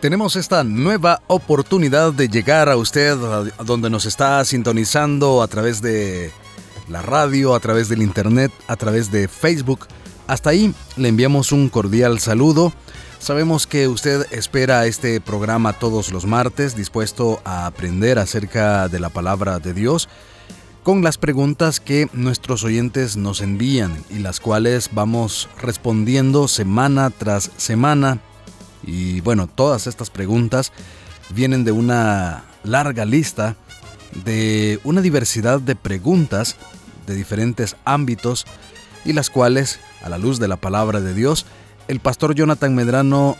Tenemos esta nueva oportunidad de llegar a usted donde nos está sintonizando a través de la radio, a través del internet, a través de Facebook. Hasta ahí le enviamos un cordial saludo. Sabemos que usted espera este programa todos los martes, dispuesto a aprender acerca de la palabra de Dios, con las preguntas que nuestros oyentes nos envían y las cuales vamos respondiendo semana tras semana y bueno, todas estas preguntas vienen de una larga lista de una diversidad de preguntas de diferentes ámbitos y las cuales, a la luz de la palabra de Dios, el pastor Jonathan Medrano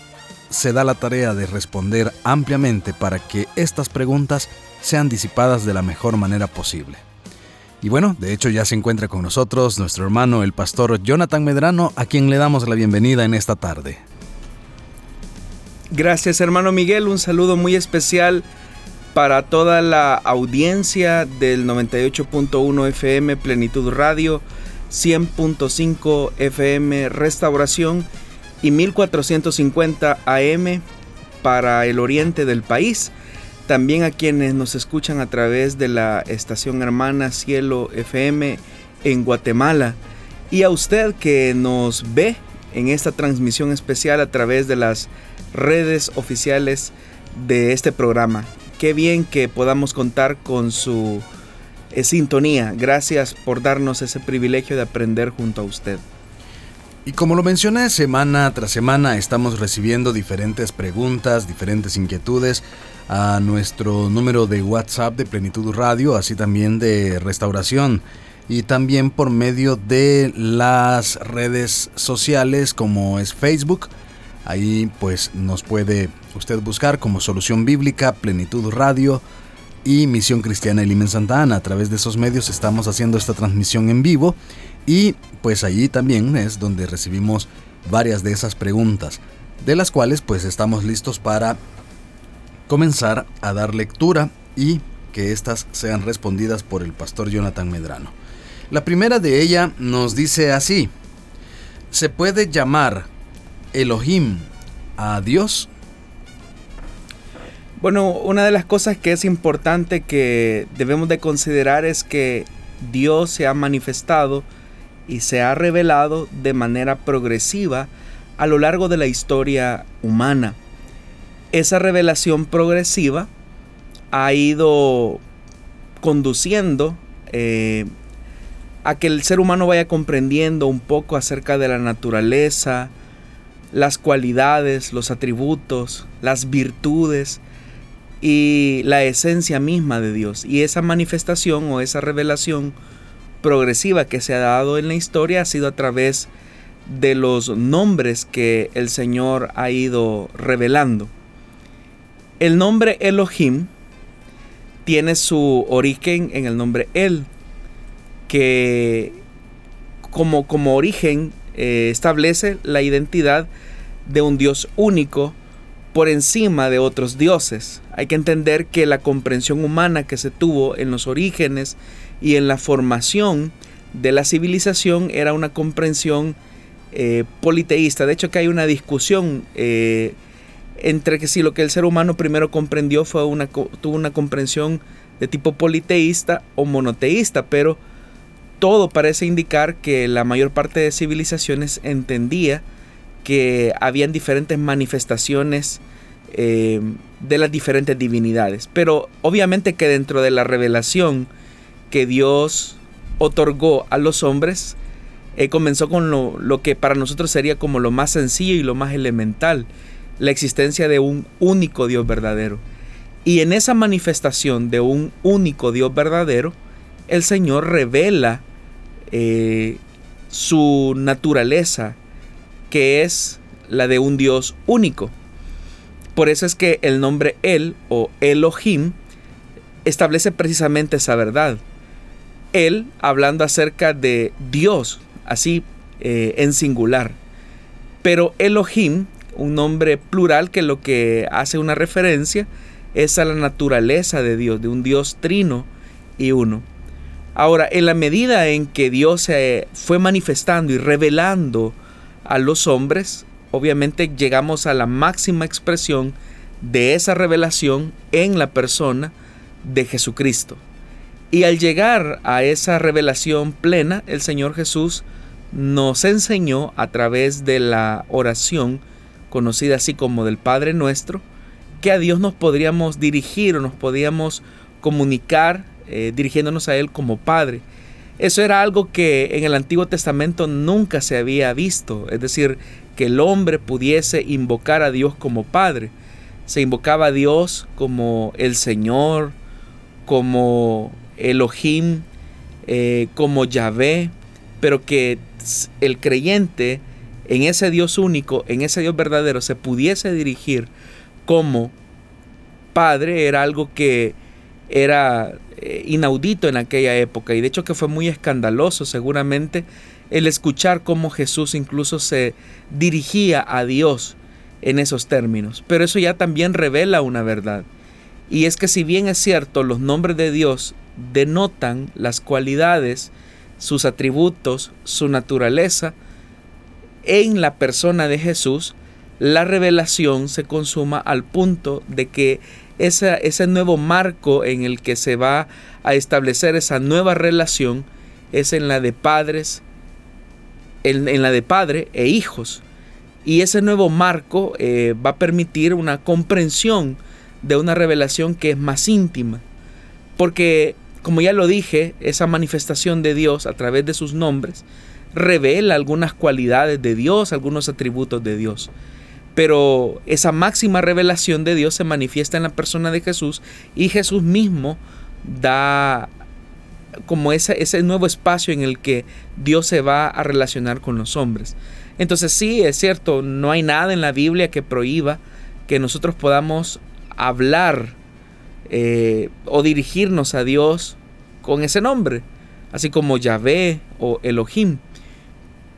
se da la tarea de responder ampliamente para que estas preguntas sean disipadas de la mejor manera posible. Y bueno, de hecho ya se encuentra con nosotros nuestro hermano el pastor Jonathan Medrano, a quien le damos la bienvenida en esta tarde. Gracias hermano Miguel, un saludo muy especial para toda la audiencia del 98.1 FM Plenitud Radio, 100.5 FM Restauración y 1450 AM para el oriente del país. También a quienes nos escuchan a través de la estación hermana Cielo FM en Guatemala. Y a usted que nos ve en esta transmisión especial a través de las redes oficiales de este programa. Qué bien que podamos contar con su eh, sintonía. Gracias por darnos ese privilegio de aprender junto a usted. Y como lo mencioné, semana tras semana estamos recibiendo diferentes preguntas, diferentes inquietudes a nuestro número de WhatsApp de Plenitud Radio, así también de Restauración y también por medio de las redes sociales como es Facebook, Ahí pues nos puede usted buscar como Solución Bíblica, Plenitud Radio y Misión Cristiana Elimen Santa Ana. A través de esos medios estamos haciendo esta transmisión en vivo y pues allí también es donde recibimos varias de esas preguntas, de las cuales pues estamos listos para comenzar a dar lectura y que éstas sean respondidas por el pastor Jonathan Medrano. La primera de ella nos dice así, se puede llamar Elohim a Dios? Bueno, una de las cosas que es importante que debemos de considerar es que Dios se ha manifestado y se ha revelado de manera progresiva a lo largo de la historia humana. Esa revelación progresiva ha ido conduciendo eh, a que el ser humano vaya comprendiendo un poco acerca de la naturaleza, las cualidades, los atributos, las virtudes y la esencia misma de Dios. Y esa manifestación o esa revelación progresiva que se ha dado en la historia ha sido a través de los nombres que el Señor ha ido revelando. El nombre Elohim tiene su origen en el nombre El, que como, como origen eh, establece la identidad de un Dios único por encima de otros dioses. Hay que entender que la comprensión humana que se tuvo en los orígenes y en la formación de la civilización era una comprensión eh, politeísta. De hecho que hay una discusión eh, entre que si lo que el ser humano primero comprendió fue una, tuvo una comprensión de tipo politeísta o monoteísta, pero todo parece indicar que la mayor parte de civilizaciones entendía que habían diferentes manifestaciones eh, de las diferentes divinidades. Pero obviamente que dentro de la revelación que Dios otorgó a los hombres, eh, comenzó con lo, lo que para nosotros sería como lo más sencillo y lo más elemental, la existencia de un único Dios verdadero. Y en esa manifestación de un único Dios verdadero, el Señor revela eh, su naturaleza, que es la de un Dios único. Por eso es que el nombre El o Elohim establece precisamente esa verdad. Él hablando acerca de Dios, así eh, en singular. Pero Elohim, un nombre plural que lo que hace una referencia es a la naturaleza de Dios, de un Dios trino y uno. Ahora, en la medida en que Dios se fue manifestando y revelando a los hombres, obviamente llegamos a la máxima expresión de esa revelación en la persona de Jesucristo. Y al llegar a esa revelación plena, el Señor Jesús nos enseñó a través de la oración, conocida así como del Padre Nuestro, que a Dios nos podríamos dirigir o nos podíamos comunicar eh, dirigiéndonos a Él como Padre. Eso era algo que en el Antiguo Testamento nunca se había visto, es decir, que el hombre pudiese invocar a Dios como Padre. Se invocaba a Dios como el Señor, como Elohim, eh, como Yahvé, pero que el creyente en ese Dios único, en ese Dios verdadero, se pudiese dirigir como Padre era algo que era eh, inaudito en aquella época y de hecho que fue muy escandaloso seguramente el escuchar cómo Jesús incluso se dirigía a Dios en esos términos. Pero eso ya también revela una verdad. Y es que si bien es cierto, los nombres de Dios denotan las cualidades, sus atributos, su naturaleza, en la persona de Jesús, la revelación se consuma al punto de que ese nuevo marco en el que se va a establecer esa nueva relación es en la de padres, en, la de padre e hijos. Y ese nuevo marco eh, va a permitir una comprensión de una revelación que es más íntima. Porque, como ya lo dije, esa manifestación de Dios a través de sus nombres revela algunas cualidades de Dios, algunos atributos de Dios. Pero esa máxima revelación de Dios se manifiesta en la persona de Jesús y Jesús mismo da como ese, ese nuevo espacio en el que Dios se va a relacionar con los hombres. Entonces sí, es cierto, no hay nada en la Biblia que prohíba que nosotros podamos hablar eh, o dirigirnos a Dios con ese nombre, así como Yahvé o Elohim.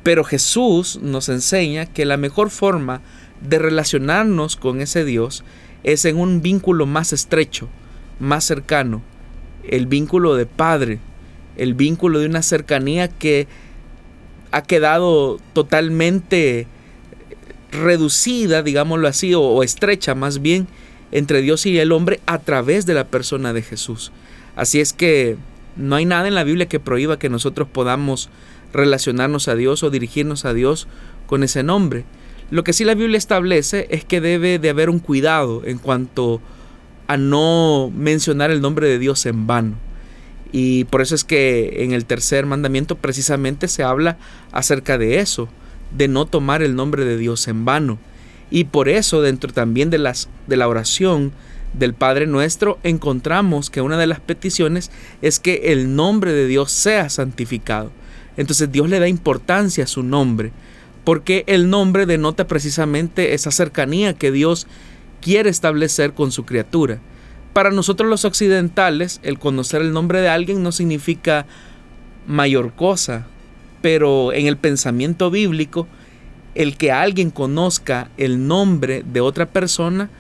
Pero Jesús nos enseña que la mejor forma de relacionarnos con ese Dios es en un vínculo más estrecho, más cercano, el vínculo de Padre, el vínculo de una cercanía que ha quedado totalmente reducida, digámoslo así, o, estrecha más bien, entre Dios y el hombre a través de la persona de Jesús. Así es que no hay nada en la Biblia que prohíba que nosotros podamos relacionarnos a Dios o dirigirnos a Dios con ese nombre. Lo que sí la Biblia establece es que debe de haber un cuidado en cuanto a no mencionar el nombre de Dios en vano. Y por eso es que en el tercer mandamiento precisamente se habla acerca de eso, de no tomar el nombre de Dios en vano. Y por eso dentro también de, las, de la oración del Padre nuestro encontramos que una de las peticiones es que el nombre de Dios sea santificado. Entonces Dios le da importancia a su nombre porque el nombre denota precisamente esa cercanía que Dios quiere establecer con su criatura. Para nosotros los occidentales, el conocer el nombre de alguien no significa mayor cosa, pero en el pensamiento bíblico, el que alguien conozca el nombre de otra persona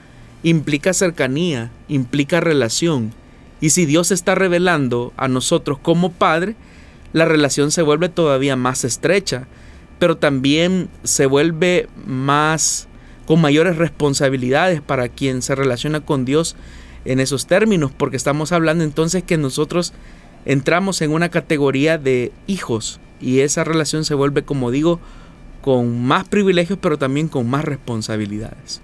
implica cercanía, implica relación. Y si Dios está revelando a nosotros como Padre, la relación se vuelve todavía más estrecha pero también se vuelve más con mayores responsabilidades para quien se relaciona con Dios en esos términos, porque estamos hablando entonces que nosotros entramos en una categoría de hijos y esa relación se vuelve, como digo, con más privilegios, pero también con más responsabilidades.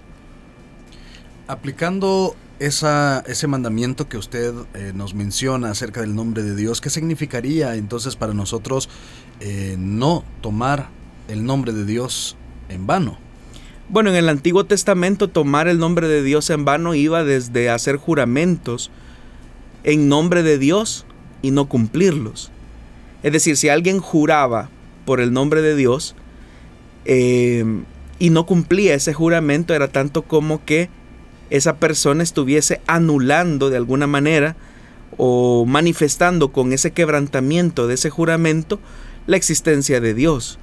Aplicando esa, ese mandamiento que usted eh, nos menciona acerca del nombre de Dios, ¿qué significaría entonces para nosotros eh, no tomar el nombre de Dios en vano. Bueno, en el Antiguo Testamento tomar el nombre de Dios en vano iba desde hacer juramentos en nombre de Dios y no cumplirlos. Es decir, si alguien juraba por el nombre de Dios eh, y no cumplía ese juramento, era tanto como que esa persona estuviese anulando de alguna manera o manifestando con ese quebrantamiento de ese juramento la existencia de Dios.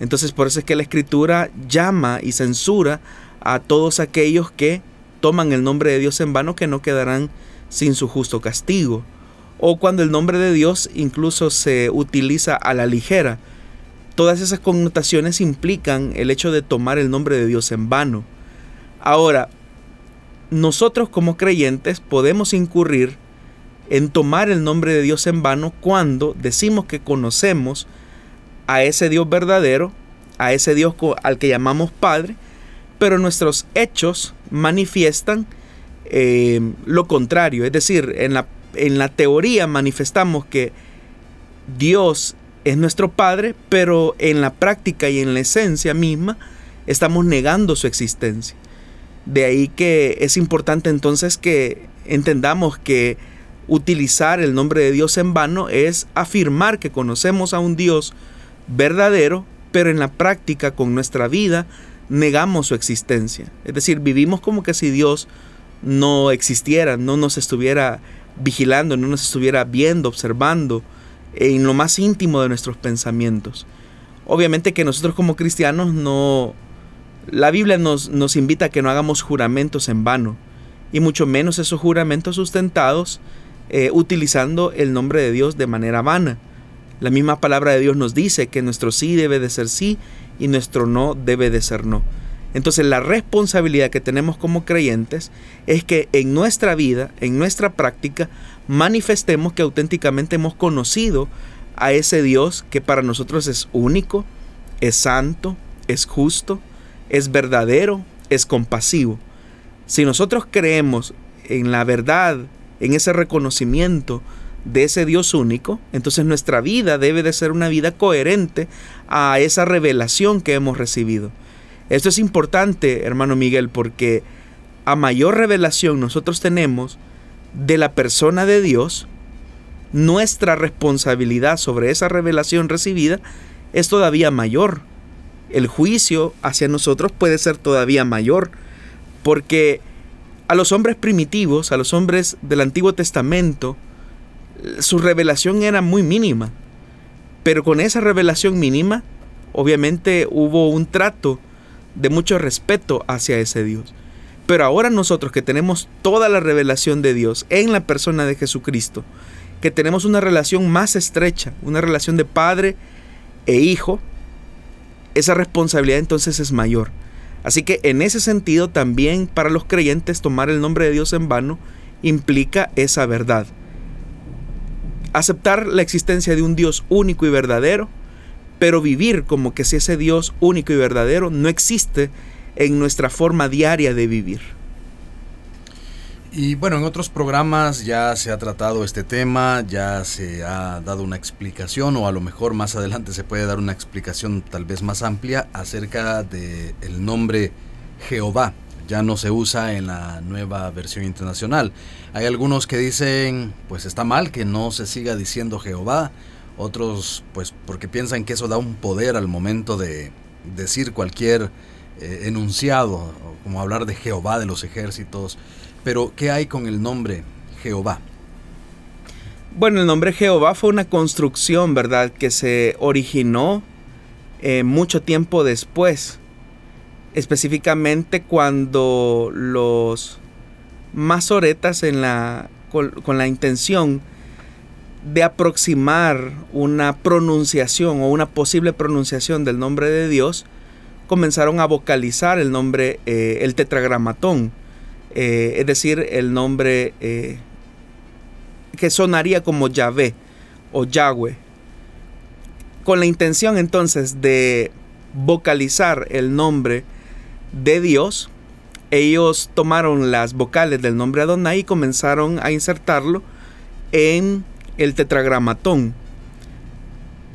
Entonces por eso es que la escritura llama y censura a todos aquellos que toman el nombre de Dios en vano que no quedarán sin su justo castigo. O cuando el nombre de Dios incluso se utiliza a la ligera. Todas esas connotaciones implican el hecho de tomar el nombre de Dios en vano. Ahora, nosotros como creyentes podemos incurrir en tomar el nombre de Dios en vano cuando decimos que conocemos a ese Dios verdadero, a ese Dios al que llamamos Padre, pero nuestros hechos manifiestan eh, lo contrario. Es decir, en la, en la teoría manifestamos que Dios es nuestro Padre, pero en la práctica y en la esencia misma estamos negando su existencia. De ahí que es importante entonces que entendamos que utilizar el nombre de Dios en vano es afirmar que conocemos a un Dios verdadero, pero en la práctica con nuestra vida negamos su existencia. Es decir, vivimos como que si Dios no existiera, no nos estuviera vigilando, no nos estuviera viendo, observando en lo más íntimo de nuestros pensamientos. Obviamente que nosotros como cristianos no... La Biblia nos, nos invita a que no hagamos juramentos en vano, y mucho menos esos juramentos sustentados eh, utilizando el nombre de Dios de manera vana. La misma palabra de Dios nos dice que nuestro sí debe de ser sí y nuestro no debe de ser no. Entonces la responsabilidad que tenemos como creyentes es que en nuestra vida, en nuestra práctica, manifestemos que auténticamente hemos conocido a ese Dios que para nosotros es único, es santo, es justo, es verdadero, es compasivo. Si nosotros creemos en la verdad, en ese reconocimiento de ese Dios único, entonces nuestra vida debe de ser una vida coherente a esa revelación que hemos recibido. Esto es importante, hermano Miguel, porque a mayor revelación nosotros tenemos de la persona de Dios, nuestra responsabilidad sobre esa revelación recibida es todavía mayor. El juicio hacia nosotros puede ser todavía mayor, porque a los hombres primitivos, a los hombres del Antiguo Testamento, su revelación era muy mínima. Pero con esa revelación mínima, obviamente hubo un trato de mucho respeto hacia ese Dios. Pero ahora nosotros que tenemos toda la revelación de Dios en la persona de Jesucristo, que tenemos una relación más estrecha, una relación de padre e hijo, esa responsabilidad entonces es mayor. Así que en ese sentido también para los creyentes tomar el nombre de Dios en vano implica esa verdad aceptar la existencia de un Dios único y verdadero, pero vivir como que si ese Dios único y verdadero no existe en nuestra forma diaria de vivir. Y bueno, en otros programas ya se ha tratado este tema, ya se ha dado una explicación o a lo mejor más adelante se puede dar una explicación tal vez más amplia acerca del el nombre Jehová ya no se usa en la nueva versión internacional. Hay algunos que dicen, pues está mal que no se siga diciendo Jehová, otros pues porque piensan que eso da un poder al momento de decir cualquier eh, enunciado, como hablar de Jehová de los ejércitos. Pero, ¿qué hay con el nombre Jehová? Bueno, el nombre Jehová fue una construcción, ¿verdad?, que se originó eh, mucho tiempo después específicamente cuando los masoretas en la, con, la intención de aproximar una pronunciación o una posible pronunciación del nombre de Dios, comenzaron a vocalizar el nombre, eh, el tetragramatón, eh, es decir, el nombre eh, que sonaría como Yahvé o Yahweh, con la intención entonces de vocalizar el nombre de Dios, ellos tomaron las vocales del nombre Adonai y comenzaron a insertarlo en el tetragramatón.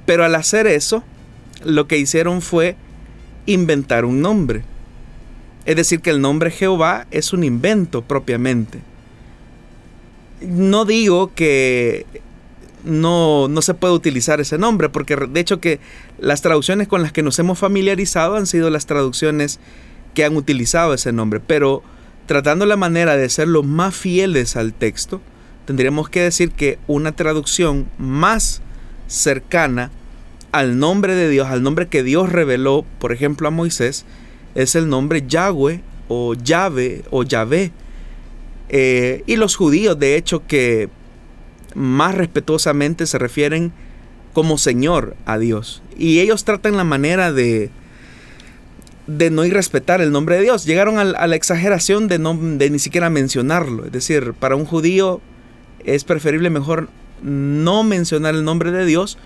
Pero al hacer eso, lo que hicieron fue inventar un nombre. Es decir, que el nombre Jehová es un invento propiamente. No digo que no, no se puede utilizar ese nombre, porque de hecho que las traducciones con las que nos hemos familiarizado han sido las traducciones que han utilizado ese nombre, pero tratando la manera de ser los más fieles al texto, tendríamos que decir que una traducción más cercana al nombre de Dios, al nombre que Dios reveló, por ejemplo, a Moisés, es el nombre Yahweh o Yahvé o Yahvé. Eh, y los judíos, de hecho, que más respetuosamente se refieren como Señor a Dios. Y ellos tratan la manera de, de no irrespetar el nombre de Dios. Llegaron a, la exageración de, no, de ni siquiera mencionarlo. Es decir, para un judío es preferible mejor no mencionar el nombre de Dios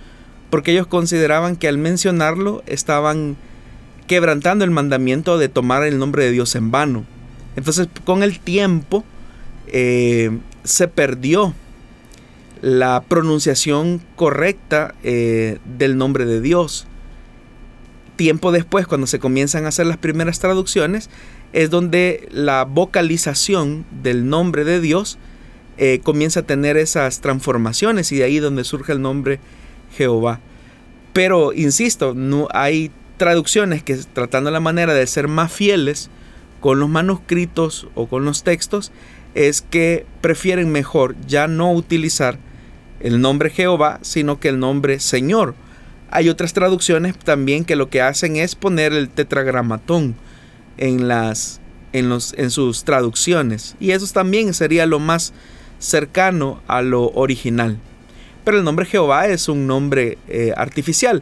porque ellos consideraban que al mencionarlo estaban quebrantando el mandamiento de tomar el nombre de Dios en vano. Entonces con el tiempo eh, se perdió la pronunciación correcta eh, del nombre de Dios. Tiempo después, cuando se comienzan a hacer las primeras traducciones, es donde la vocalización del nombre de Dios eh, comienza a tener esas transformaciones y de ahí donde surge el nombre Jehová. Pero, insisto, no hay traducciones que tratando la manera de ser más fieles con los manuscritos o con los textos, es que prefieren mejor ya no utilizar el nombre Jehová, sino que el nombre Señor. Hay otras traducciones también que lo que hacen es poner el tetragramatón en las en, los, en sus traducciones y eso también sería lo más cercano a lo original. Pero el nombre Jehová es un nombre eh, artificial.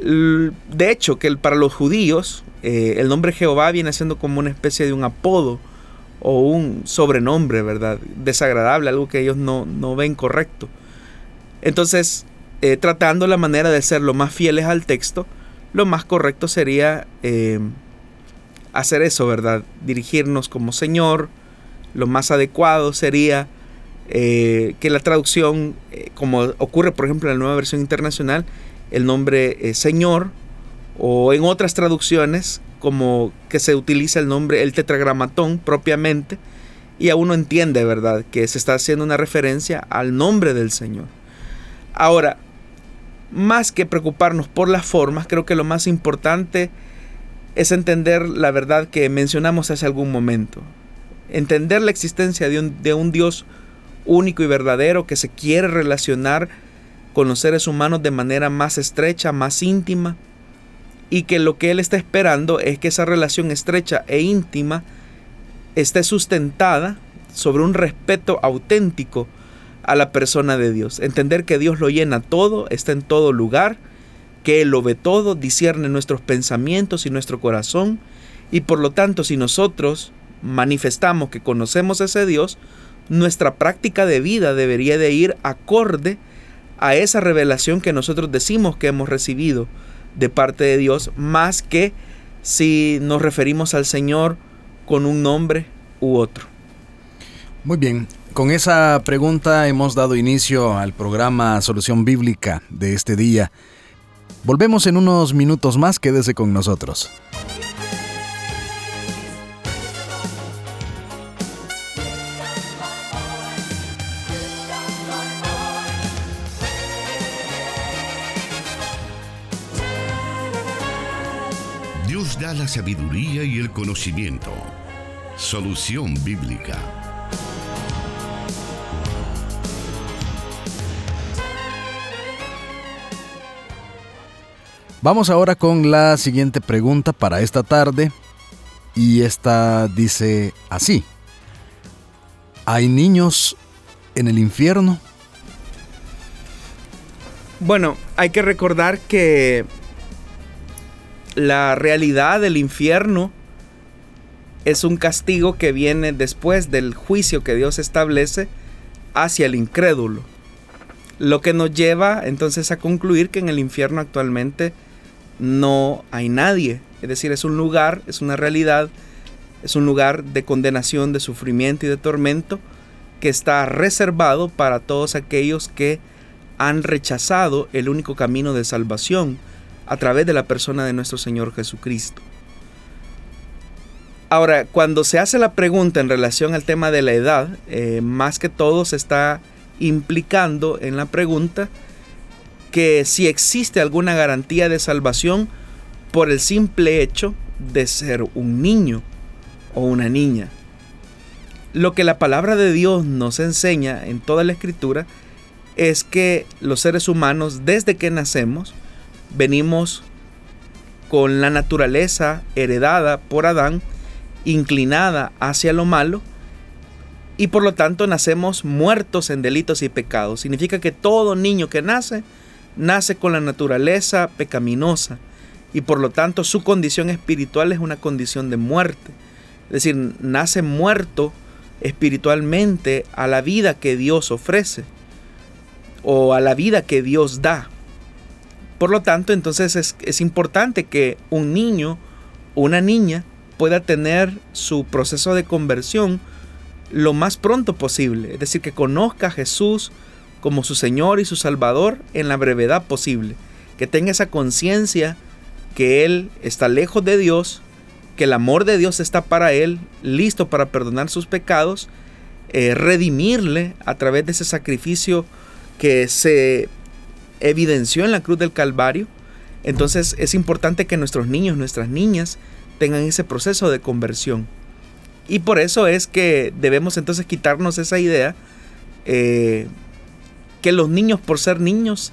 De hecho, que para los judíos eh, el nombre Jehová viene siendo como una especie de un apodo o un sobrenombre, ¿verdad? Desagradable, algo que ellos no, no ven correcto. Entonces, eh, tratando la manera de ser lo más fieles al texto, lo más correcto sería eh, hacer eso, ¿verdad? Dirigirnos como Señor. Lo más adecuado sería eh, que la traducción, como ocurre por ejemplo en la nueva versión internacional, el nombre Señor, o en otras traducciones, como que se utiliza el nombre, el tetragramatón propiamente, y a uno entiende, ¿verdad?, que se está haciendo una referencia al nombre del Señor. Ahora, más que preocuparnos por las formas, creo que lo más importante es entender la verdad que mencionamos hace algún momento. Entender la existencia de un, de un Dios único y verdadero que se quiere relacionar con los seres humanos de manera más estrecha, más íntima, y que lo que Él está esperando es que esa relación estrecha e íntima esté sustentada sobre un respeto auténtico a la persona de Dios. Entender que Dios lo llena todo, está en todo lugar, que Él lo ve todo, discierne nuestros pensamientos y nuestro corazón. Y por lo tanto, si nosotros manifestamos que conocemos ese Dios, nuestra práctica de vida debería de ir acorde a esa revelación que nosotros decimos que hemos recibido de parte de Dios, más que si nos referimos al Señor con un nombre u otro. Muy bien, con esa pregunta hemos dado inicio al programa Solución Bíblica de este día. Volvemos en unos minutos más, quédese con nosotros. Dios da la sabiduría y el conocimiento. Solución Bíblica. Vamos ahora con la siguiente pregunta para esta tarde. Y esta dice así. ¿Hay niños en el infierno? Bueno, hay que recordar que la realidad del infierno es un castigo que viene después del juicio que Dios establece hacia el incrédulo. Lo que nos lleva entonces a concluir que en el infierno actualmente no hay nadie. Es decir, es un lugar, es una realidad, es un lugar de condenación, de sufrimiento y de tormento que está reservado para todos aquellos que han rechazado el único camino de salvación a través de la persona de nuestro Señor Jesucristo. Ahora, cuando se hace la pregunta en relación al tema de la edad, eh, más que todo se está implicando en la pregunta que si existe alguna garantía de salvación por el simple hecho de ser un niño o una niña. Lo que la palabra de Dios nos enseña en toda la escritura es que los seres humanos desde que nacemos venimos con la naturaleza heredada por Adán inclinada hacia lo malo y por lo tanto nacemos muertos en delitos y pecados. Significa que todo niño que nace nace con la naturaleza pecaminosa y por lo tanto su condición espiritual es una condición de muerte. Es decir, nace muerto espiritualmente a la vida que Dios ofrece o a la vida que Dios da. Por lo tanto, entonces es, importante que un niño una niña pueda tener su proceso de conversión lo más pronto posible. Es decir, que conozca a Jesús como su Señor y su Salvador en la brevedad posible. Que tenga esa conciencia que Él está lejos de Dios que el amor de Dios está para él, listo para perdonar sus pecados, eh, redimirle a través de ese sacrificio que se evidenció en la cruz del Calvario. Entonces es importante que nuestros niños, nuestras niñas, tengan ese proceso de conversión. Y por eso es que debemos entonces quitarnos esa idea eh, que los niños por ser niños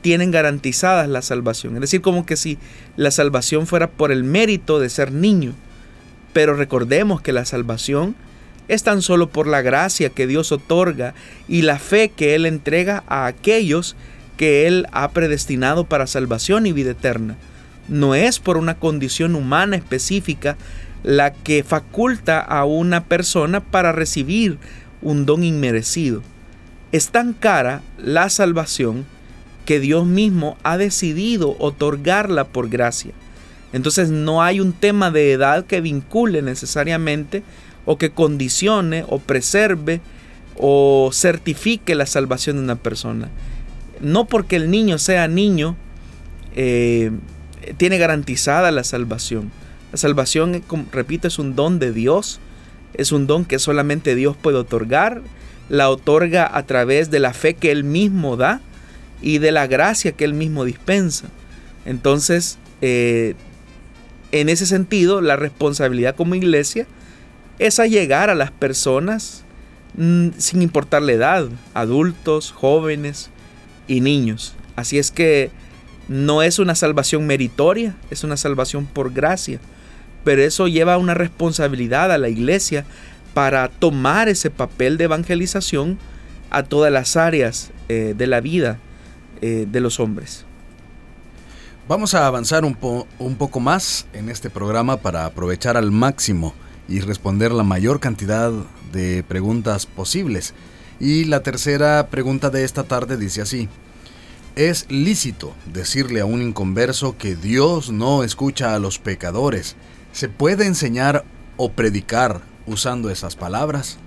tienen garantizadas la salvación. Es decir, como que si la salvación fuera por el mérito de ser niño. Pero recordemos que la salvación es tan solo por la gracia que Dios otorga y la fe que Él entrega a aquellos que Él ha predestinado para salvación y vida eterna. No es por una condición humana específica la que faculta a una persona para recibir un don inmerecido. Es tan cara la salvación que Dios mismo ha decidido otorgarla por gracia. Entonces no hay un tema de edad que vincule necesariamente o que condicione o preserve o certifique la salvación de una persona. No porque el niño sea niño eh, tiene garantizada la salvación. La salvación, repito, es un don de Dios, es un don que solamente Dios puede otorgar, la otorga a través de la fe que Él mismo da y de la gracia que Él mismo dispensa. Entonces, eh, en ese sentido, la responsabilidad como iglesia es llegar a las personas mm, sin importar la edad, adultos, jóvenes y niños. Así es que no es una salvación meritoria, es una salvación por gracia. Pero eso lleva una responsabilidad a la iglesia para tomar ese papel de evangelización a todas las áreas eh, de la vida eh, de los hombres. Vamos a avanzar un, un poco más en este programa para aprovechar al máximo y responder la mayor cantidad de preguntas posibles. Y la tercera pregunta de esta tarde dice así. ¿Es lícito decirle a un inconverso que Dios no escucha a los pecadores? ¿Se puede enseñar o predicar usando esas palabras?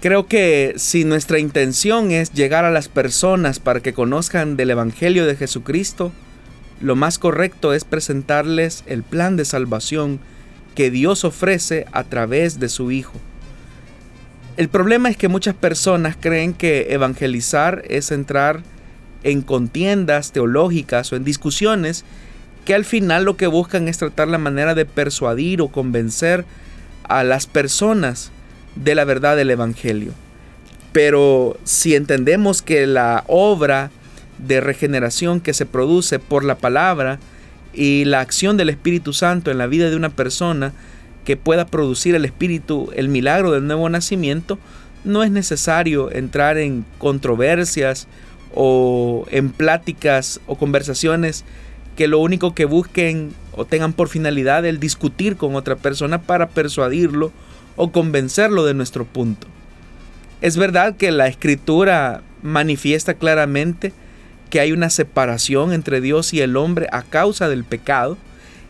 Creo que si nuestra intención es llegar a las personas para que conozcan del Evangelio de Jesucristo, lo más correcto es presentarles el plan de salvación que Dios ofrece a través de su Hijo. El problema es que muchas personas creen que evangelizar es entrar en contiendas teológicas o en discusiones que al final lo que buscan es tratar la manera de persuadir o convencer a las personas de la verdad del Evangelio. Pero si entendemos que la obra de regeneración que se produce por la palabra y la acción del Espíritu Santo en la vida de una persona que pueda producir el Espíritu, el milagro del nuevo nacimiento, no es necesario entrar en controversias o en pláticas o conversaciones que lo único que busquen o tengan por finalidad el discutir con otra persona para persuadirlo o convencerlo de nuestro punto. Es verdad que la escritura manifiesta claramente que hay una separación entre Dios y el hombre a causa del pecado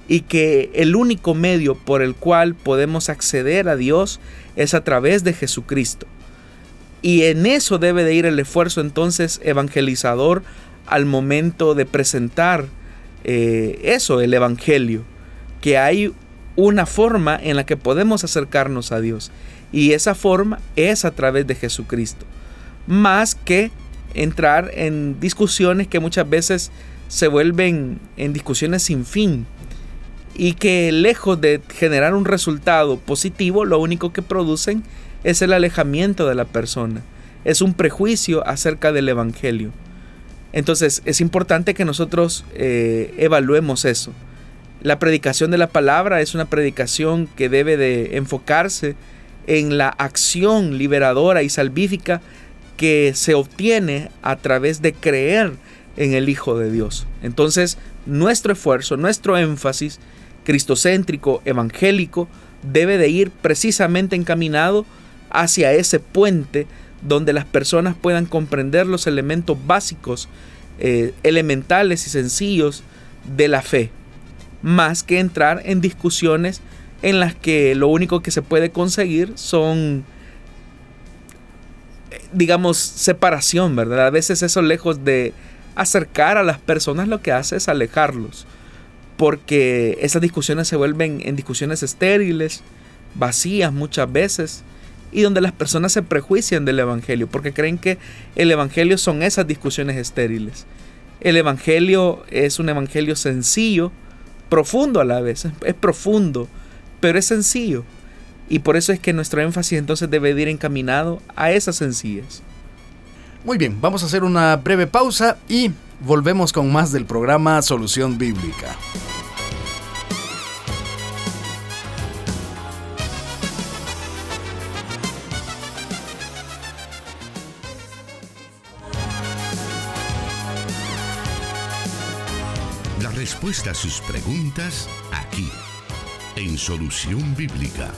y que el único medio por el cual podemos acceder a Dios es a través de Jesucristo. Y en eso debe de ir el esfuerzo entonces evangelizador al momento de presentar eh, eso, el Evangelio, que hay una forma en la que podemos acercarnos a Dios. Y esa forma es a través de Jesucristo. Más que entrar en discusiones que muchas veces se vuelven en discusiones sin fin. Y que lejos de generar un resultado positivo, lo único que producen es el alejamiento de la persona. Es un prejuicio acerca del Evangelio. Entonces es importante que nosotros eh, evaluemos eso. La predicación de la palabra es una predicación que debe de enfocarse en la acción liberadora y salvífica que se obtiene a través de creer en el Hijo de Dios. Entonces, nuestro esfuerzo, nuestro énfasis cristocéntrico, evangélico, debe de ir precisamente encaminado hacia ese puente donde las personas puedan comprender los elementos básicos, eh, elementales y sencillos de la fe más que entrar en discusiones en las que lo único que se puede conseguir son, digamos, separación, ¿verdad? A veces eso lejos de acercar a las personas lo que hace es alejarlos, porque esas discusiones se vuelven en discusiones estériles, vacías muchas veces, y donde las personas se prejuician del Evangelio, porque creen que el Evangelio son esas discusiones estériles. El Evangelio es un Evangelio sencillo, profundo a la vez, es profundo, pero es sencillo. Y por eso es que nuestro énfasis entonces debe ir encaminado a esas sencillas. Muy bien, vamos a hacer una breve pausa y volvemos con más del programa Solución Bíblica. Respuesta a sus preguntas aquí, en Solución Bíblica.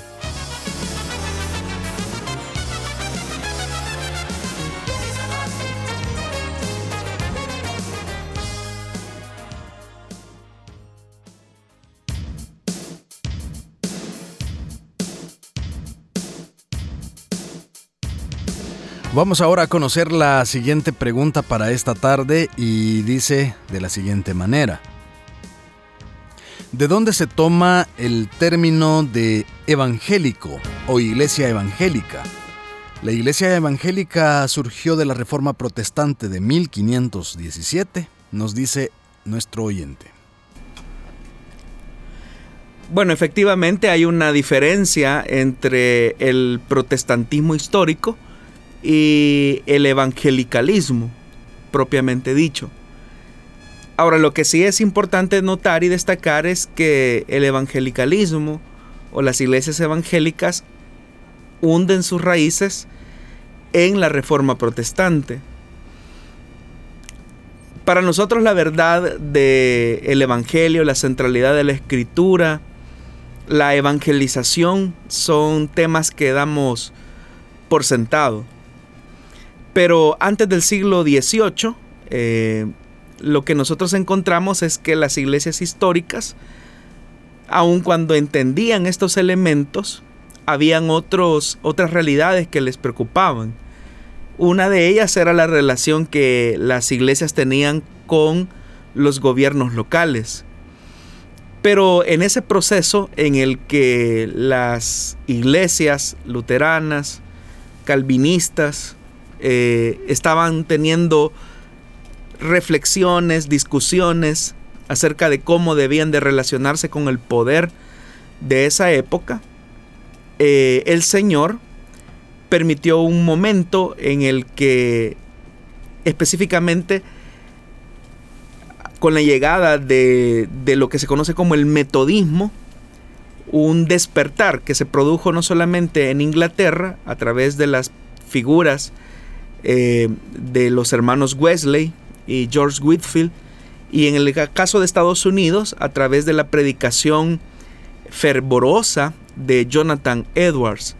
Vamos ahora a conocer la siguiente pregunta para esta tarde y dice de la siguiente manera. ¿De dónde se toma el término de evangélico o iglesia evangélica? La iglesia evangélica surgió de la Reforma Protestante de 1517, nos dice nuestro oyente. Bueno, efectivamente hay una diferencia entre el protestantismo histórico y el evangelicalismo, propiamente dicho. Ahora, lo que sí es importante notar y destacar es que el evangelicalismo o las iglesias evangélicas hunden sus raíces en la reforma protestante. Para nosotros la verdad del el evangelio, la centralidad de la escritura, la evangelización son temas que damos por sentado. Pero antes del siglo XVIII, lo que nosotros encontramos es que las iglesias históricas, aun cuando entendían estos elementos, habían otros, otras realidades que les preocupaban. Una de ellas era la relación que las iglesias tenían con los gobiernos locales. Pero en ese proceso en el que las iglesias luteranas, calvinistas, eh, estaban teniendo reflexiones, discusiones acerca de cómo debían de relacionarse con el poder de esa época, eh, el Señor permitió un momento en el que específicamente con la llegada de, lo que se conoce como el metodismo, un despertar que se produjo no solamente en Inglaterra a través de las figuras eh, de los hermanos Wesley, y George Whitfield, y en el caso de Estados Unidos, a través de la predicación fervorosa de Jonathan Edwards.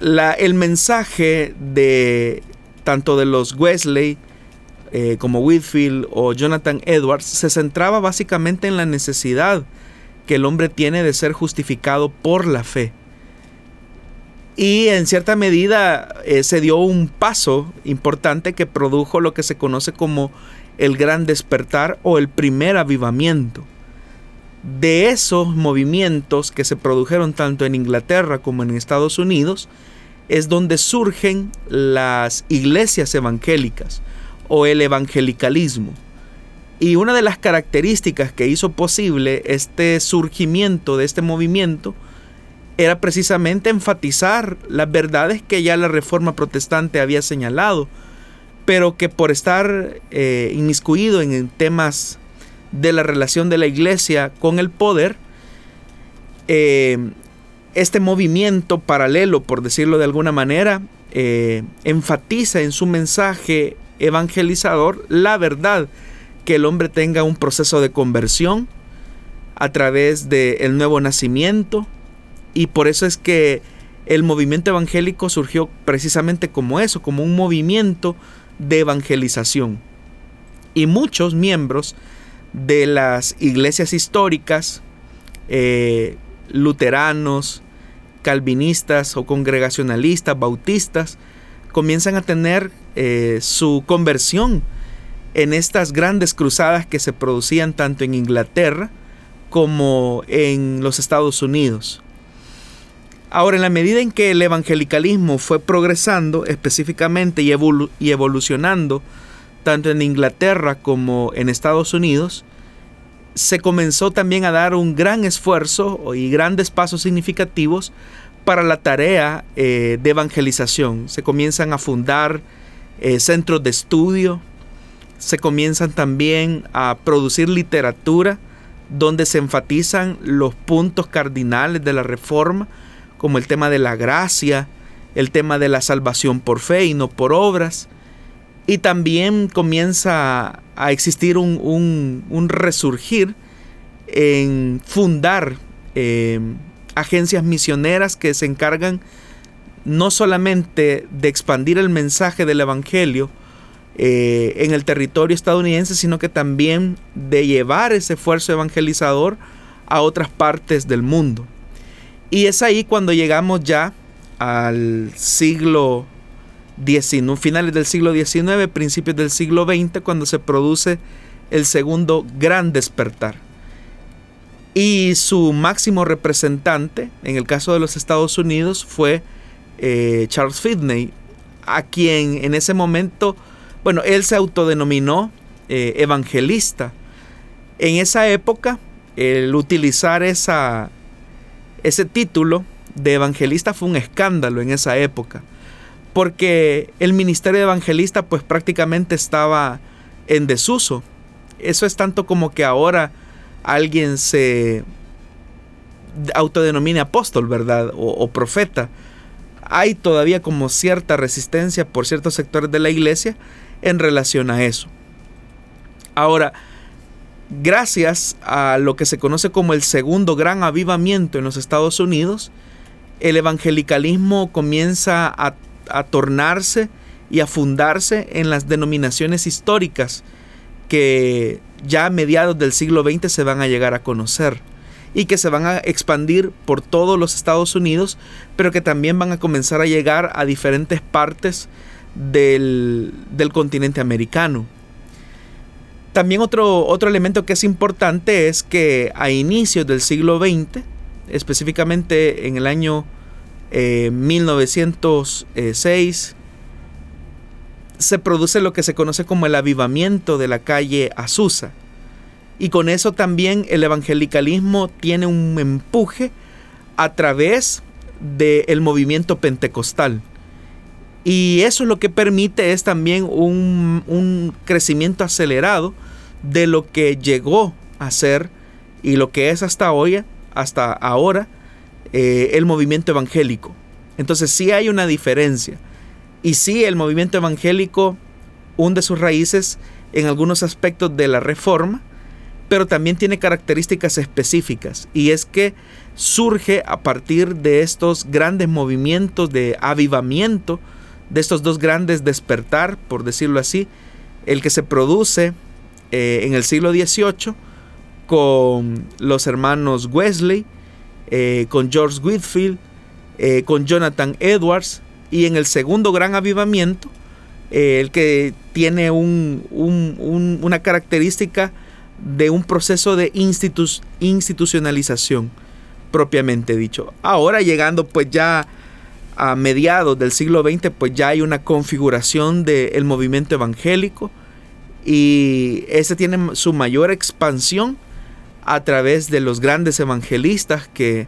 La, el mensaje de tanto de los Wesley eh, como Whitfield o Jonathan Edwards se centraba básicamente en la necesidad que el hombre tiene de ser justificado por la fe. Y en cierta medida eh, se dio un paso importante que produjo lo que se conoce como el gran despertar o el primer avivamiento. de esos movimientos que se produjeron tanto en Inglaterra como en Estados Unidos, es donde surgen las iglesias evangélicas o el evangelicalismo. Y una de las características que hizo posible este surgimiento de este movimiento era precisamente enfatizar las verdades que ya la Reforma Protestante había señalado, pero que por estar eh, inmiscuido en temas de la relación de la iglesia con el poder, eh, este movimiento paralelo, por decirlo de alguna manera, eh, enfatiza en su mensaje evangelizador la verdad que el hombre tenga un proceso de conversión a través del nuevo nacimiento y por eso es que el movimiento evangélico surgió precisamente como eso, como un movimiento de evangelización. Y muchos miembros de las iglesias históricas, eh, luteranos, calvinistas o congregacionalistas, bautistas, comienzan a tener eh, su conversión en estas grandes cruzadas que se producían tanto en Inglaterra como en los Estados Unidos. Ahora, en la medida en que el evangelicalismo fue progresando específicamente y, evolucionando tanto en Inglaterra como en Estados Unidos, se comenzó también a dar un gran esfuerzo y grandes pasos significativos para la tarea eh, de evangelización. Se comienzan a fundar eh, centros de estudio, se comienzan también a producir literatura donde se enfatizan los puntos cardinales de la reforma, como el tema de la gracia, el tema de la salvación por fe y no por obras, y también comienza a existir un, resurgir en fundar eh, agencias misioneras que se encargan no solamente de expandir el mensaje del Evangelio eh, en el territorio estadounidense, sino que también de llevar ese esfuerzo evangelizador a otras partes del mundo. Y es ahí cuando llegamos ya al siglo finales del siglo XIX, principios del siglo XX, cuando se produce el segundo gran despertar. Y su máximo representante, en el caso de los Estados Unidos, fue eh, Charles Finney, a quien en ese momento, bueno, él se autodenominó eh, evangelista. En esa época, el utilizar esa, ese título de evangelista fue un escándalo en esa época porque el ministerio de evangelista pues prácticamente estaba en desuso. Eso es tanto como que ahora alguien se autodenomine apóstol, ¿verdad? O, profeta. Hay todavía como cierta resistencia por ciertos sectores de la iglesia en relación a eso. Ahora, gracias a lo que se conoce como el segundo gran avivamiento en los Estados Unidos, el evangelicalismo comienza a tornarse y a fundarse en las denominaciones históricas que ya a mediados del siglo XX se van a llegar a conocer y que se van a expandir por todos los Estados Unidos, pero que también van a comenzar a llegar a diferentes partes del, continente americano. También otro, otro elemento que es importante es que a inicios del siglo XX, específicamente en el año 1906 eh, se produce lo que se conoce como el avivamiento de la calle Azusa. Y con eso también el evangelicalismo tiene un empuje a través del movimiento pentecostal. Y eso es lo que permite es también un, un, crecimiento acelerado de lo que llegó a ser y lo que es hasta hoy, hasta ahora, eh, el movimiento evangélico. Entonces sí hay una diferencia. Y sí el movimiento evangélico hunde sus raíces en algunos aspectos de la reforma, pero también tiene características específicas. Y es que surge a partir de estos grandes movimientos de avivamiento, de estos dos grandes despertar, por decirlo así, el que se produce eh, en el siglo XVIII con los hermanos Wesley, eh, con George Whitfield, eh, con Jonathan Edwards y en el segundo gran avivamiento, el que tiene una característica de un proceso de institucionalización propiamente dicho. Ahora llegando pues ya a mediados del siglo XX pues ya hay una configuración del movimiento evangélico y ese tiene su mayor expansión a través de los grandes evangelistas que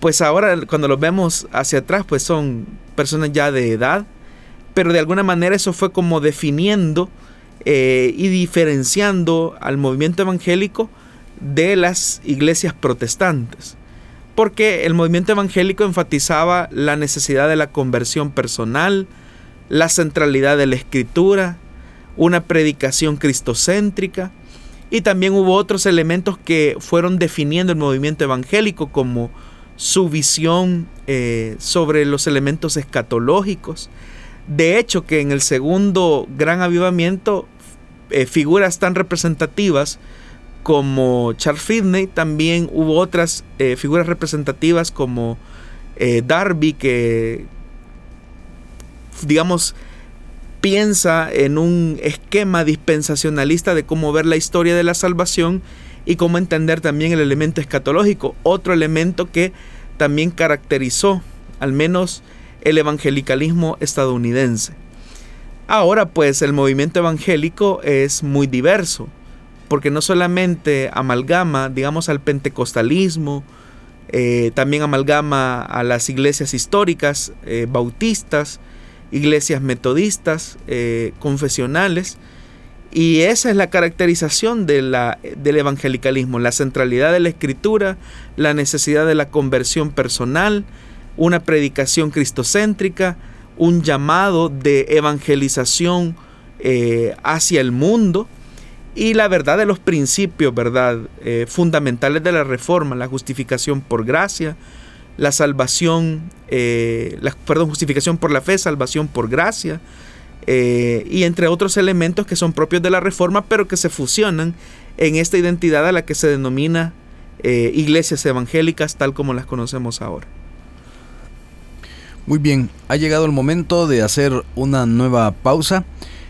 pues ahora cuando los vemos hacia atrás pues son personas ya de edad pero de alguna manera eso fue como definiendo eh, y diferenciando al movimiento evangélico de las iglesias protestantes. Porque el movimiento evangélico enfatizaba la necesidad de la conversión personal, la centralidad de la escritura, una predicación cristocéntrica, y también hubo otros elementos que fueron definiendo el movimiento evangélico como su visión eh, sobre los elementos escatológicos, de hecho, que en el segundo gran avivamiento, eh, figuras tan representativas como Charles Finney, también hubo otras eh, figuras representativas como eh, Darby, que, digamos, piensa en un esquema dispensacionalista de cómo ver la historia de la salvación y cómo entender también el elemento escatológico, otro elemento que también caracterizó, al menos el evangelicalismo estadounidense. Ahora pues el movimiento evangélico es muy diverso, porque no solamente amalgama, digamos, al pentecostalismo, eh, también amalgama a las iglesias históricas, eh, bautistas, iglesias metodistas, eh, confesionales, y esa es la caracterización de la, del evangelicalismo, la centralidad de la escritura, la necesidad de la conversión personal, una predicación cristocéntrica, un llamado de evangelización hacia el mundo y la verdad de los principios, verdad, eh, fundamentales de la reforma, la justificación por gracia, la salvación, eh, la, perdón, justificación por la fe, salvación por gracia, y entre otros elementos que son propios de la reforma, pero que se fusionan en esta identidad a la que se denomina iglesias evangélicas tal como las conocemos ahora. Muy bien, ha llegado el momento de hacer una nueva pausa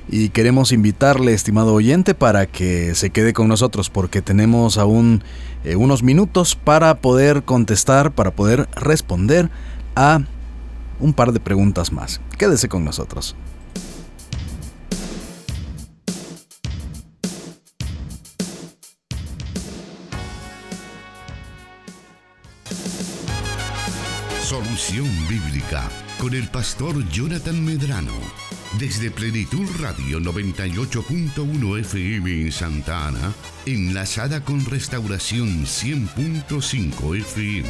y queremos invitarle, estimado oyente, para que se quede con nosotros porque tenemos aún eh, unos minutos para poder contestar, para poder responder a un par de preguntas más. Quédese con nosotros. Solución Bíblica con el pastor Jonathan Medrano. Desde Plenitud Radio 98.1 FM en Santa Ana, enlazada con Restauración 100.5 FM.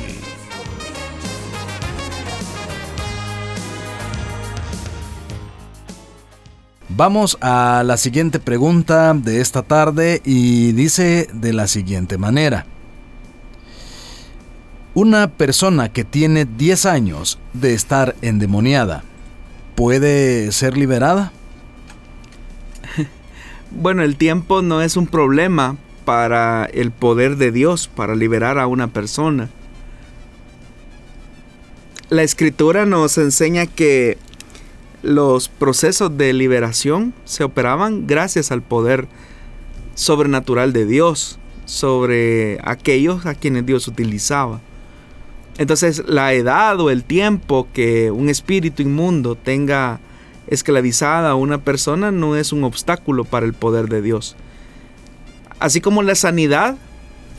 Vamos a la siguiente pregunta de esta tarde y dice de la siguiente manera. Una persona que tiene 10 años de estar endemoniada, ¿puede ser liberada? Bueno, el tiempo no es un problema para el poder de Dios, para liberar a una persona. La escritura nos enseña que los procesos de liberación se operaban gracias al poder sobrenatural de Dios sobre aquellos a quienes Dios utilizaba. Entonces la edad o el tiempo que un espíritu inmundo tenga esclavizada a una persona no es un obstáculo para el poder de Dios. Así como la sanidad,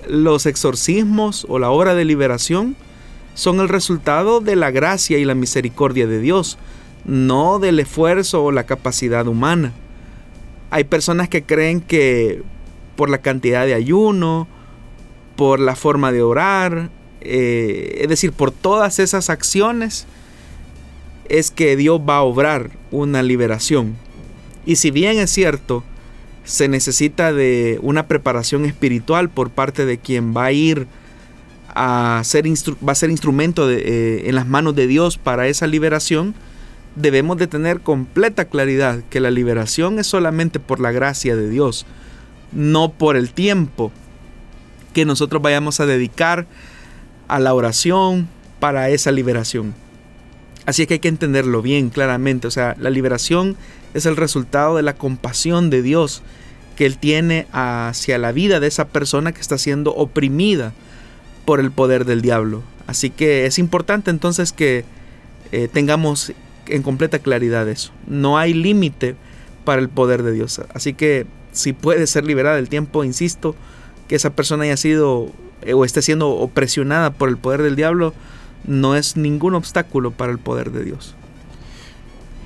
los exorcismos o la obra de liberación son el resultado de la gracia y la misericordia de Dios, no del esfuerzo o la capacidad humana. Hay personas que creen que por la cantidad de ayuno, por la forma de orar, eh, es decir, por todas esas acciones es que Dios va a obrar una liberación. Y si bien es cierto, se necesita de una preparación espiritual por parte de quien va a ir a ser, va a ser instrumento eh, en las manos de Dios para esa liberación, debemos de tener completa claridad que la liberación es solamente por la gracia de Dios, no por el tiempo que nosotros vayamos a dedicar a la oración para esa liberación. Así que hay que entenderlo bien claramente. O sea, la liberación es el resultado de la compasión de Dios que Él tiene hacia la vida de esa persona que está siendo oprimida por el poder del diablo. Así que es importante entonces que eh, tengamos en completa claridad eso. No hay límite para el poder de Dios. Así que si puede ser liberada del tiempo, insisto, que esa persona haya sido o esté siendo opresionada por el poder del diablo, no es ningún obstáculo para el poder de Dios.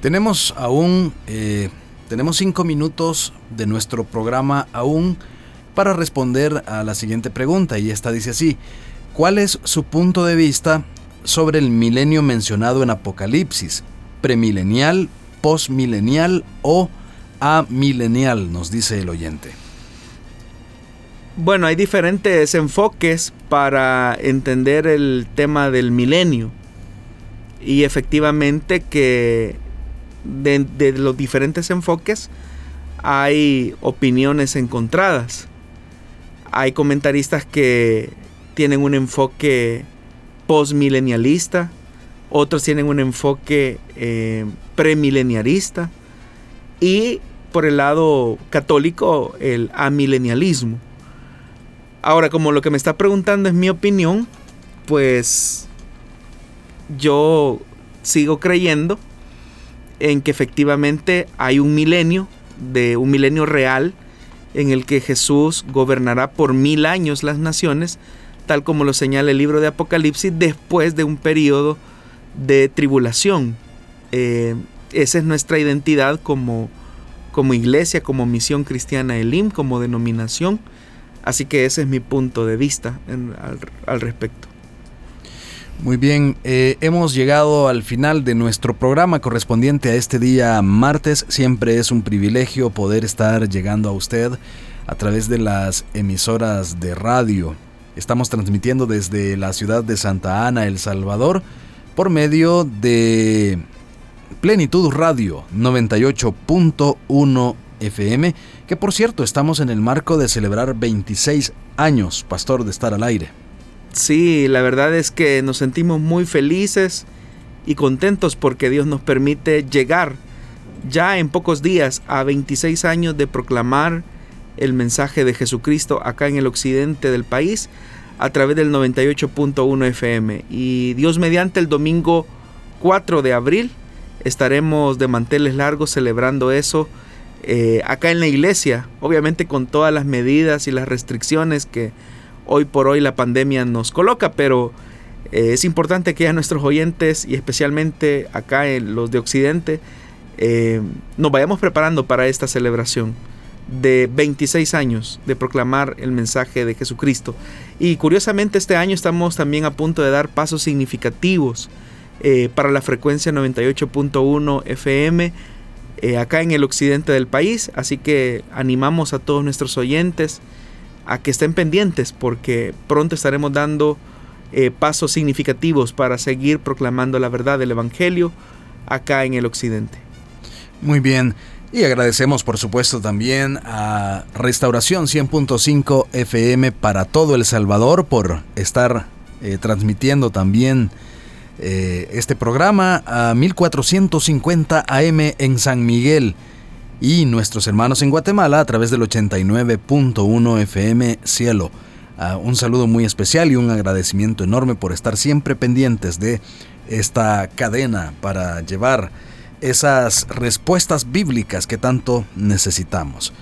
Tenemos aún, eh, tenemos cinco minutos de nuestro programa aún para responder a la siguiente pregunta y esta dice así, ¿cuál es su punto de vista sobre el milenio mencionado en Apocalipsis? ¿Premilenial, postmilenial o amilenial? Nos dice el oyente. Bueno, hay diferentes enfoques para entender el tema del milenio. Y efectivamente que de, los diferentes enfoques hay opiniones encontradas. Hay comentaristas que tienen un enfoque postmilenialista, otros tienen un enfoque eh, premilenialista y por el lado católico el amilenialismo. Ahora, como lo que me está preguntando es mi opinión, pues yo sigo creyendo en que efectivamente hay un milenio, de un milenio real, en el que Jesús gobernará por mil años las naciones, tal como lo señala el libro de Apocalipsis, después de un periodo de tribulación. Eh, esa es nuestra identidad como, como iglesia, como misión cristiana Elim, como denominación. Así que ese es mi punto de vista al, respecto. Muy bien, eh, hemos llegado al final de nuestro programa correspondiente a este día martes. Siempre es un privilegio poder estar llegando a usted a través de las emisoras de radio. Estamos transmitiendo desde la ciudad de Santa Ana, El Salvador, por medio de Plenitud Radio 98.1 FM, que por cierto estamos en el marco de celebrar 26 años, pastor, de estar al aire. Sí, la verdad es que nos sentimos muy felices y contentos porque Dios nos permite llegar ya en pocos días a 26 años de proclamar el mensaje de Jesucristo acá en el occidente del país a través del 98.1 FM. Y Dios mediante el domingo 4 de abril estaremos de manteles largos celebrando eso eh, acá en la iglesia, obviamente con todas las medidas y las restricciones que hoy por hoy la pandemia nos coloca, pero eh, es importante que a nuestros oyentes y especialmente acá en los de Occidente eh, nos vayamos preparando para esta celebración de 26 años de proclamar el mensaje de Jesucristo. Y curiosamente este año estamos también a punto de dar pasos significativos para la frecuencia 98.1 FM eh, acá en el occidente del país. Así que animamos a todos nuestros oyentes a que estén pendientes porque pronto estaremos dando eh, pasos significativos para seguir proclamando la verdad del Evangelio acá en el occidente. Muy bien. Y agradecemos por supuesto también a Restauración 100.5 FM para todo El Salvador por estar eh, transmitiendo también eh, este programa a 1450 AM en San Miguel y nuestros hermanos en Guatemala a través del 89.1 FM Cielo. Ah, un saludo muy especial y un agradecimiento enorme por estar siempre pendientes de esta cadena para llevar esas respuestas bíblicas que tanto necesitamos.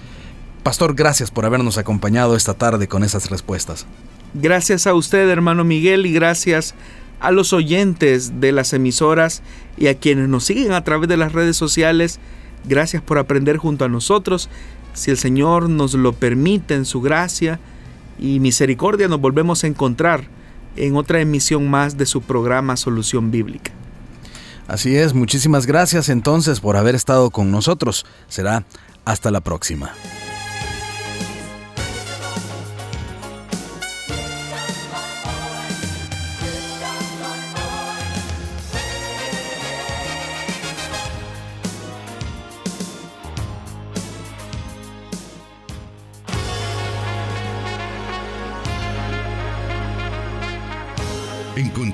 Pastor, gracias por habernos acompañado esta tarde con esas respuestas. Gracias a usted, hermano Miguel, y gracias a los oyentes de las emisoras y a quienes nos siguen a través de las redes sociales. Gracias por aprender junto a nosotros. Si el Señor nos lo permite en su gracia y misericordia, nos volvemos a encontrar en otra emisión más de su programa Solución Bíblica. Así es, muchísimas gracias entonces por haber estado con nosotros. Será hasta la próxima.